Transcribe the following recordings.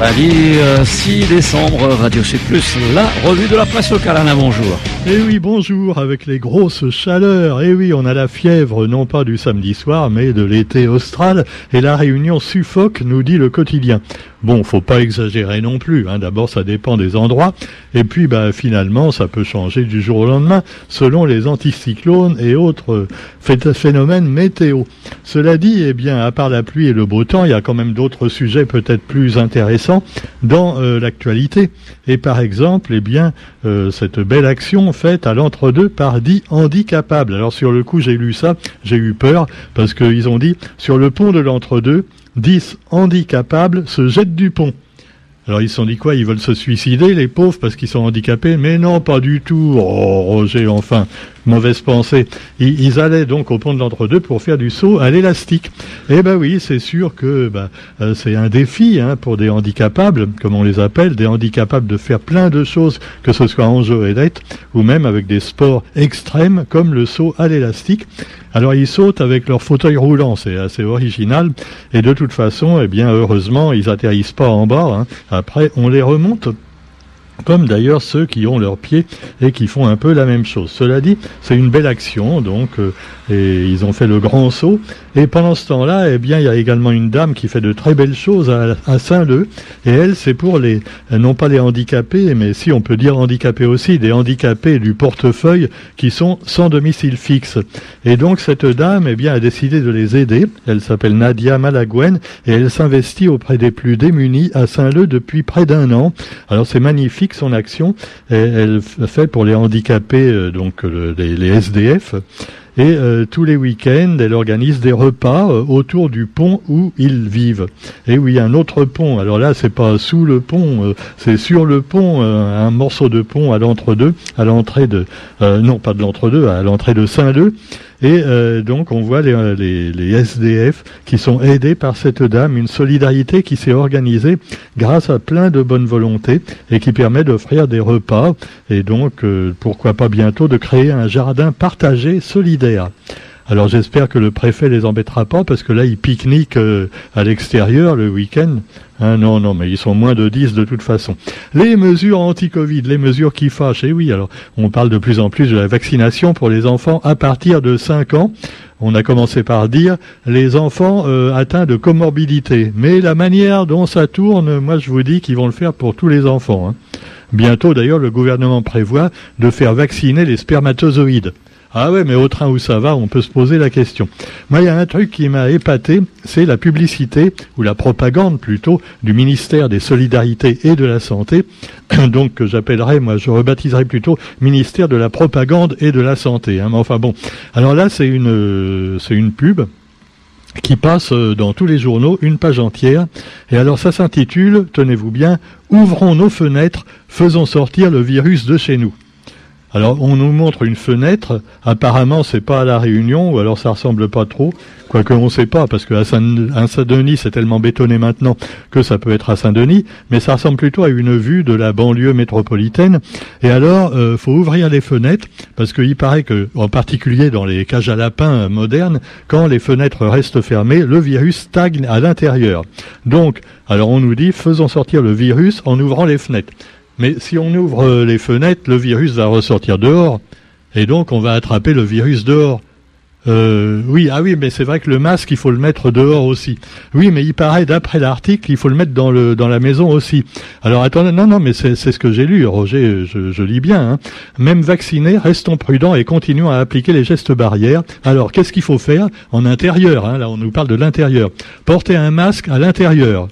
Allez, 6 décembre, Radio C+, la revue de la presse locale. Alain, bonjour. Eh oui, bonjour, avec les grosses chaleurs. Eh oui, on a la fièvre, non pas du samedi soir, mais de l'été austral. Et la réunion suffoque, nous dit le quotidien. Bon, faut pas exagérer non plus. Hein. D'abord, ça dépend des endroits. Et puis, bah, finalement, ça peut changer du jour au lendemain, selon les anticyclones et autres phénomènes météo. Cela dit, eh bien, à part la pluie et le beau temps, il y a quand même d'autres sujets peut-être plus intéressants dans euh, l'actualité. Et par exemple, eh bien, euh, cette belle action faite à l'entre-deux par dix handicapables. Alors sur le coup, j'ai lu ça, j'ai eu peur parce qu'ils ont dit sur le pont de l'entre-deux, dix handicapables se jettent du pont. Alors ils se sont dit quoi? Ils veulent se suicider, les pauvres, parce qu'ils sont handicapés? Mais non, pas du tout. Oh, Roger, enfin, mauvaise pensée. Ils, allaient donc au pont de l'entre-deux pour faire du saut à l'élastique. Eh ben oui, c'est sûr que bah, euh, c'est un défi hein, pour des handicapables, comme on les appelle, des handicapables de faire plein de choses, que ce soit en jeu et ou même avec des sports extrêmes comme le saut à l'élastique. Alors ils sautent avec leur fauteuil roulant, c'est assez original. Et de toute façon, eh bien heureusement, ils atterrissent pas en bas. Hein. Après, on les remonte comme d'ailleurs ceux qui ont leurs pieds et qui font un peu la même chose. Cela dit, c'est une belle action, donc, euh, et ils ont fait le grand saut. Et pendant ce temps-là, eh bien, il y a également une dame qui fait de très belles choses à, Saint-Leu, et elle, c'est pour les, non pas les handicapés, mais si on peut dire handicapés aussi, des handicapés du portefeuille qui sont sans domicile fixe. Et donc, cette dame, eh bien, a décidé de les aider. Elle s'appelle Nadia Malaguen, et elle s'investit auprès des plus démunis à Saint-Leu depuis près d'un an. Alors, c'est magnifique son action. elle fait pour les handicapés, euh, donc les, SDF. Et euh, tous les week-ends, elle organise des repas euh, autour du pont où ils vivent. Et oui, un autre pont. Alors là, c'est pas sous le pont, c'est sur le pont, un morceau de pont à l'entre-deux, à l'entrée de, non pas de l'entre-deux, à l'entrée de Saint-Leu. Et euh, donc on voit les, les, les, SDF qui sont aidés par cette dame, une solidarité qui s'est organisée grâce à plein de bonnes volontés et qui permet d'offrir des repas et donc euh, pourquoi pas bientôt de créer un jardin partagé solidaire. Alors j'espère que le préfet les embêtera pas parce que là ils pique-niquent euh, à l'extérieur le week-end. Hein, non, non, mais ils sont moins de 10 de toute façon. Les mesures anti-Covid, les mesures qui fâchent. Et eh oui, alors on parle de plus en plus de la vaccination pour les enfants à partir de 5 ans. On a commencé par dire les enfants euh, atteints de comorbidité. Mais la manière dont ça tourne, moi je vous dis qu'ils vont le faire pour tous les enfants. Hein. Bientôt d'ailleurs, le gouvernement prévoit de faire vacciner les spermatozoïdes. Ah ouais, mais au train où ça va, on peut se poser la question. Moi, il y a un truc qui m'a épaté, c'est la publicité, ou la propagande plutôt, du ministère des Solidarités et de la Santé, donc que j'appellerais, moi je rebaptiserais plutôt ministère de la propagande et de la santé. Hein. Mais enfin bon, alors là c'est une, c'est une pub qui passe euh, dans tous les journaux, une page entière. Et alors ça s'intitule, tenez-vous bien, Ouvrons nos fenêtres, faisons sortir le virus de chez nous. Alors on nous montre une fenêtre, apparemment c'est pas à la Réunion, ou alors ça ressemble pas trop, quoique on sait pas, parce qu'à Saint-Denis c'est tellement bétonné maintenant que ça peut être à Saint-Denis, mais ça ressemble plutôt à une vue de la banlieue métropolitaine. Et alors, euh, faut ouvrir les fenêtres, parce qu'il paraît que, en particulier dans les cages à lapins modernes, quand les fenêtres restent fermées, le virus stagne à l'intérieur. Donc, alors on nous dit, faisons sortir le virus en ouvrant les fenêtres. Mais si on ouvre euh, les fenêtres, le virus va ressortir dehors. Et donc, on va attraper le virus dehors. Euh, oui, ah oui, mais c'est vrai que le masque, il faut le mettre dehors aussi. Oui, mais il paraît, d'après l'article, il faut le mettre dans, le, dans la maison aussi. Alors attendez, non, non, mais c'est ce que j'ai lu, Roger, je, lis bien. Hein. Même vaccinés, restons prudents et continuons à appliquer les gestes barrières. Alors, qu'est-ce qu'il faut faire? En intérieur hein, Là, on nous parle de l'intérieur. Porter un masque à l'intérieur.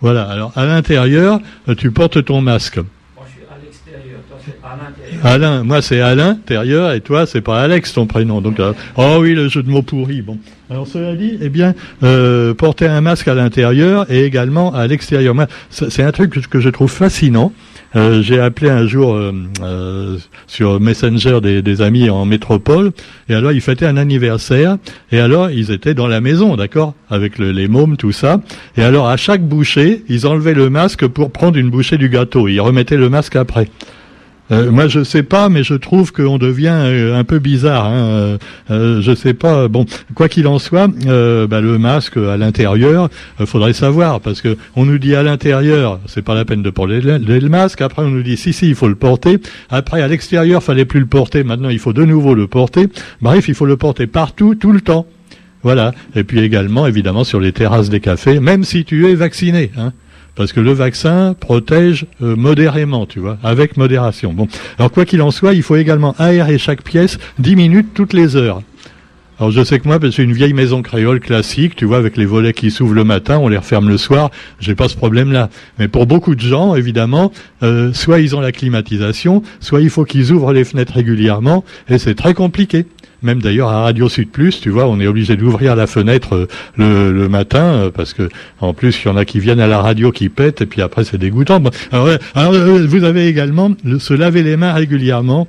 Voilà, alors à l'intérieur, euh, tu portes ton masque. Moi, je suis à l'extérieur, toi, c'est à l'intérieur. Alain, moi, c'est à l'intérieur, et toi, c'est pas Alex, ton prénom. Donc, euh, oh oui, le jeu de mots pourri. Bon. Alors, cela dit, eh bien, euh, porter un masque à l'intérieur et également à l'extérieur. Moi, c'est un truc que je trouve fascinant. Euh, j'ai appelé un jour euh, euh, sur Messenger des, amis en métropole, et alors ils fêtaient un anniversaire, et alors ils étaient dans la maison, d'accord, avec les mômes, tout ça, et alors à chaque bouchée, ils enlevaient le masque pour prendre une bouchée du gâteau, ils remettaient le masque après. Euh, moi, je sais pas, mais je trouve qu'on devient euh, un peu bizarre. Hein. Euh, je sais pas. Bon, quoi qu'il en soit, bah, le masque à l'intérieur, faudrait savoir parce que on nous dit à l'intérieur, c'est pas la peine de porter le, masque. Après, on nous dit si si, il faut le porter. Après, à l'extérieur, fallait plus le porter. Maintenant, il faut de nouveau le porter. Bref, il faut le porter partout, tout le temps. Voilà. Et puis également, évidemment, sur les terrasses des cafés, même si tu es vacciné. Hein parce que le vaccin protège euh, modérément, tu vois, avec modération. Bon, alors quoi qu'il en soit, il faut également aérer chaque pièce 10 minutes toutes les heures. Alors je sais que moi, c'est une vieille maison créole classique, tu vois, avec les volets qui s'ouvrent le matin, on les referme le soir, j'ai pas ce problème-là. Mais pour beaucoup de gens, évidemment, euh, soit ils ont la climatisation, soit il faut qu'ils ouvrent les fenêtres régulièrement, et c'est très compliqué. Même d'ailleurs à Radio Sud Plus, tu vois, on est obligé d'ouvrir la fenêtre euh, le, matin euh, parce que en plus il y en a qui viennent à la radio qui pètent et puis après c'est dégoûtant. alors, euh, vous avez également se laver les mains régulièrement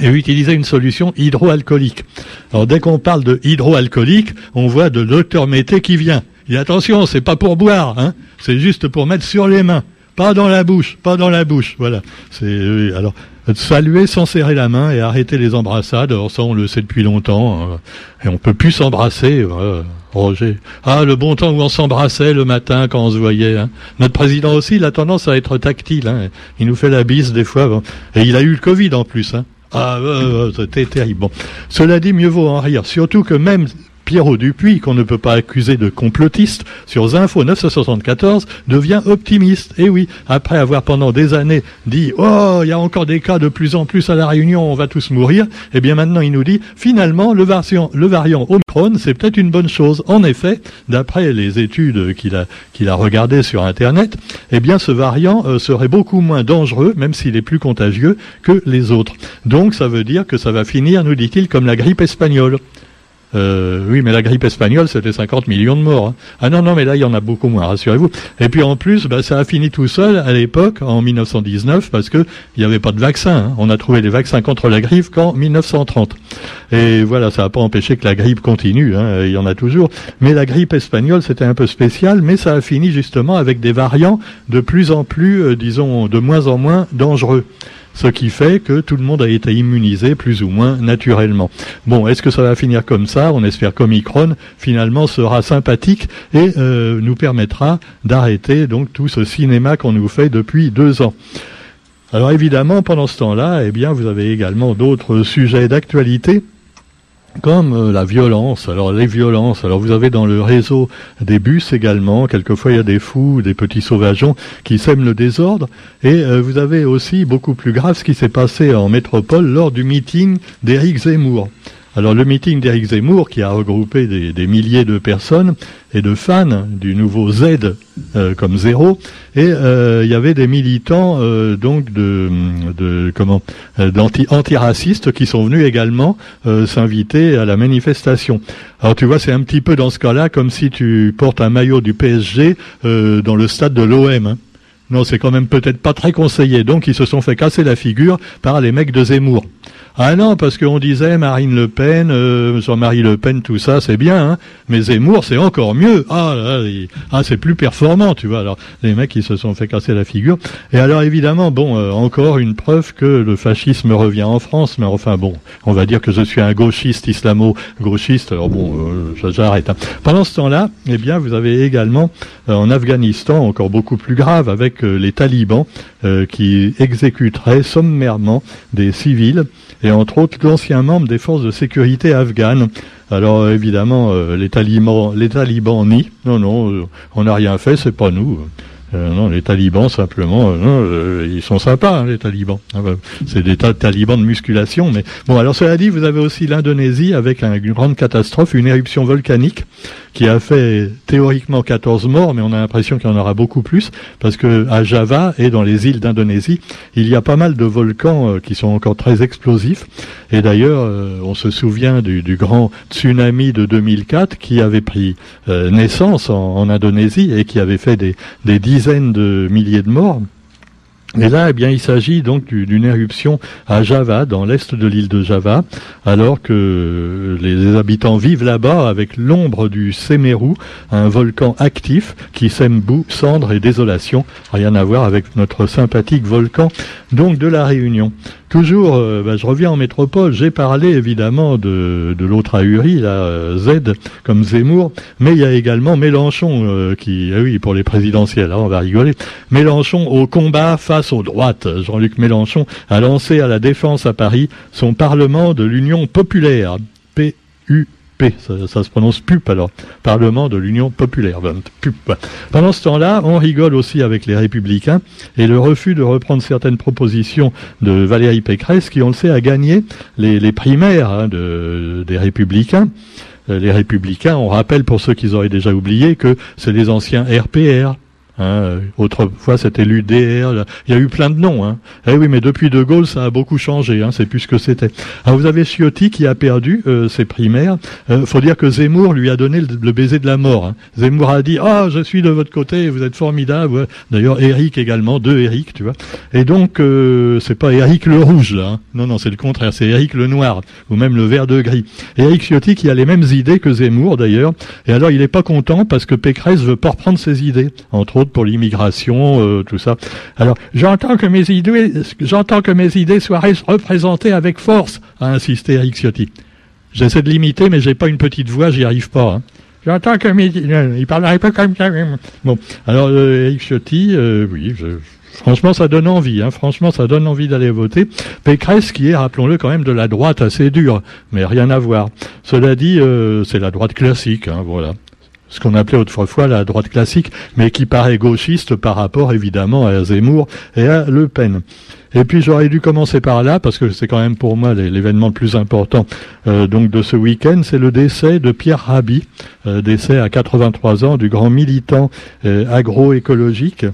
et utiliser une solution hydroalcoolique. Alors dès qu'on parle de hydroalcoolique, on voit de docteur Mété qui vient. Et attention, c'est pas pour boire, hein, c'est juste pour mettre sur les mains, pas dans la bouche, pas dans la bouche. Voilà. C'est alors saluer sans serrer la main et arrêter les embrassades. Alors ça, on le sait depuis longtemps. Hein. et on peut plus s'embrasser. Roger. Ah, le bon temps où on s'embrassait le matin quand on se voyait. Hein. Notre président aussi, il a tendance à être tactile. Hein. Il nous fait la bise des fois. Et il a eu le Covid en plus. Ah, c'était terrible. Cela dit, mieux vaut en rire. Surtout que même Pierrot Dupuis, qu'on ne peut pas accuser de complotiste, sur Zinfo 974, devient optimiste. Et oui, après avoir pendant des années dit « Oh, il y a encore des cas de plus en plus à la Réunion, on va tous mourir », eh bien maintenant il nous dit « Finalement, le variant, Omicron, c'est peut-être une bonne chose. » En effet, d'après les études qu'il a, qu'il a regardées sur Internet, eh bien ce variant euh, serait beaucoup moins dangereux, même s'il est plus contagieux, que les autres. Donc ça veut dire que ça va finir, nous dit-il, comme la grippe espagnole. Euh, oui, mais la grippe espagnole, c'était 50 millions de morts. Hein. Ah non, non, mais là, il y en a beaucoup moins, rassurez-vous. Et puis en plus, bah, ça a fini tout seul à l'époque, en 1919, parce que il n'y avait pas de vaccin. Hein. On a trouvé des vaccins contre la grippe qu'en 1930. Et voilà, ça n'a pas empêché que la grippe continue. Hein. Il y en a toujours. Mais la grippe espagnole, c'était un peu spécial, mais ça a fini justement avec des variants de plus en plus, euh, disons, de moins en moins dangereux ce qui fait que tout le monde a été immunisé plus ou moins naturellement. Bon, est-ce que ça va finir comme ça? On espère qu'Omicron finalement sera sympathique et euh, nous permettra d'arrêter donc tout ce cinéma qu'on nous fait depuis deux ans. Alors évidemment, pendant ce temps-là, eh bien, vous avez également d'autres sujets d'actualité comme euh, la violence. Alors les violences, alors vous avez dans le réseau des bus également, quelquefois il y a des fous, des petits sauvageons qui sèment le désordre, et euh, vous avez aussi beaucoup plus grave ce qui s'est passé en métropole lors du meeting d'Éric Zemmour. Alors le meeting d'Éric Zemmour, qui a regroupé des, milliers de personnes et de fans du nouveau Z euh, comme zéro, et euh, il y avait des militants euh, donc de, comment d'anti antiracistes qui sont venus également s'inviter à la manifestation. Alors tu vois, c'est un petit peu dans ce cas-là comme si tu portes un maillot du PSG dans le stade de l'OM. Hein. Non, c'est quand même peut-être pas très conseillé. Donc ils se sont fait casser la figure par les mecs de Zemmour. Ah non, parce qu'on disait Marine Le Pen, euh, Jean-Marie Le Pen, tout ça, c'est bien, hein, mais Zemmour, c'est encore mieux. Ah, là, ah c'est plus performant, tu vois. Alors, les mecs, ils se sont fait casser la figure. Et alors, évidemment, bon, euh, encore une preuve que le fascisme revient en France, mais enfin, bon, on va dire que je suis un gauchiste islamo-gauchiste, alors bon, euh, j'arrête. Hein. Pendant ce temps-là, eh bien, vous avez également, euh, en Afghanistan, encore beaucoup plus grave, avec les talibans qui exécuteraient sommairement des civils et entre autres d'anciens membres des forces de sécurité afghanes. Alors évidemment, euh, les talibans, les talibans nient. Non, non, euh, on n'a rien fait, c'est pas nous. Euh, non, les talibans simplement, ils sont sympas, hein, les talibans. Ah, bah, c'est des talibans de musculation, mais bon. Alors cela dit, vous avez aussi l'Indonésie avec une grande catastrophe, une éruption volcanique qui a fait théoriquement 14 morts, mais on a l'impression qu'il y en aura beaucoup plus, parce que à Java et dans les îles d'Indonésie, il y a pas mal de volcans euh, qui sont encore très explosifs. Et d'ailleurs, euh, on se souvient du, grand tsunami de 2004 qui avait pris euh, naissance en, Indonésie et qui avait fait des dizaines de milliers de morts. Et là, eh bien, il s'agit donc d'une éruption à Java, dans l'est de l'île de Java, alors que les habitants vivent là-bas avec l'ombre du Semeru, un volcan actif qui sème boue, cendres et désolation. Rien à voir avec notre sympathique volcan, donc de la Réunion. Toujours, euh, bah, je reviens en métropole, j'ai parlé évidemment de, de l'autre ahuri, là, euh, Z, comme Zemmour, mais il y a également Mélenchon, euh, qui, ah oui, pour les présidentielles, hein, on va rigoler, Mélenchon au combat face aux droites. Jean-Luc Mélenchon a lancé à la Défense à Paris son Parlement de l'Union populaire, PU ça, se prononce PUP alors, Parlement de l'Union populaire. Ben, PUP. Pendant ce temps-là, on rigole aussi avec les républicains et le refus de reprendre certaines propositions de Valérie Pécresse qui, on le sait, a gagné les, primaires hein, des républicains euh, les républicains, on rappelle pour ceux qui auraient déjà oublié que c'est les anciens RPR, Hein, autrefois, c'était l'UDR. Il y a eu plein de noms. Hein. Eh oui, mais depuis De Gaulle, ça a beaucoup changé. Hein, c'est plus ce que c'était. Alors, vous avez Ciotti qui a perdu euh, ses primaires. Euh, faut dire que Zemmour lui a donné le, baiser de la mort. Hein. Zemmour a dit ah, je suis de votre côté, vous êtes formidable. D'ailleurs, Eric également, deux Eric, tu vois. Et donc, euh, c'est pas Eric le rouge là. Hein. Non, non, c'est le contraire. C'est Eric le noir ou même le vert de gris. Eric Ciotti qui a les mêmes idées que Zemmour d'ailleurs. Et alors, il n'est pas content parce que Pécresse veut pas reprendre ses idées, entre autres pour l'immigration, euh, tout ça. Alors, j'entends que mes idées, j'entends que mes idées soient représentées avec force, a insisté Eric Ciotti. J'essaie de l'imiter, mais j'ai pas une petite voix, j'y arrive pas. Hein. J'entends que mes, il parlerait pas comme ça. Bon, alors euh, Eric Ciotti, euh, oui, Franchement, ça donne envie. Hein. Franchement, ça donne envie d'aller voter. Pécresse, qui est, rappelons-le, quand même de la droite assez dure, mais rien à voir. Cela dit, c'est la droite classique. Hein, voilà ce qu'on appelait autrefois la droite classique, mais qui paraît gauchiste par rapport évidemment à Zemmour et à Le Pen. Et puis j'aurais dû commencer par là parce que c'est quand même pour moi l'événement le plus important euh, donc de ce week-end, c'est le décès de Pierre Rabhi, euh, décès à 83 ans du grand militant euh, agroécologique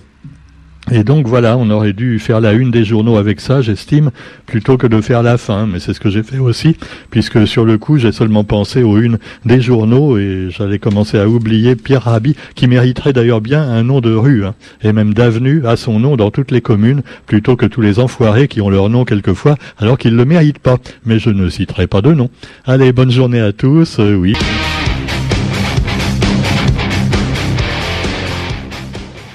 et donc voilà, on aurait dû faire la une des journaux avec ça, j'estime, plutôt que de faire la fin. Mais c'est ce que j'ai fait aussi, puisque sur le coup, j'ai seulement pensé aux une des journaux et j'allais commencer à oublier Pierre Rabhi, qui mériterait d'ailleurs bien un nom de rue, hein, et même d'avenue à son nom dans toutes les communes, plutôt que tous les enfoirés qui ont leur nom quelquefois, alors qu'ils ne le méritent pas. Mais je ne citerai pas de nom. Allez, bonne journée à tous, euh, oui.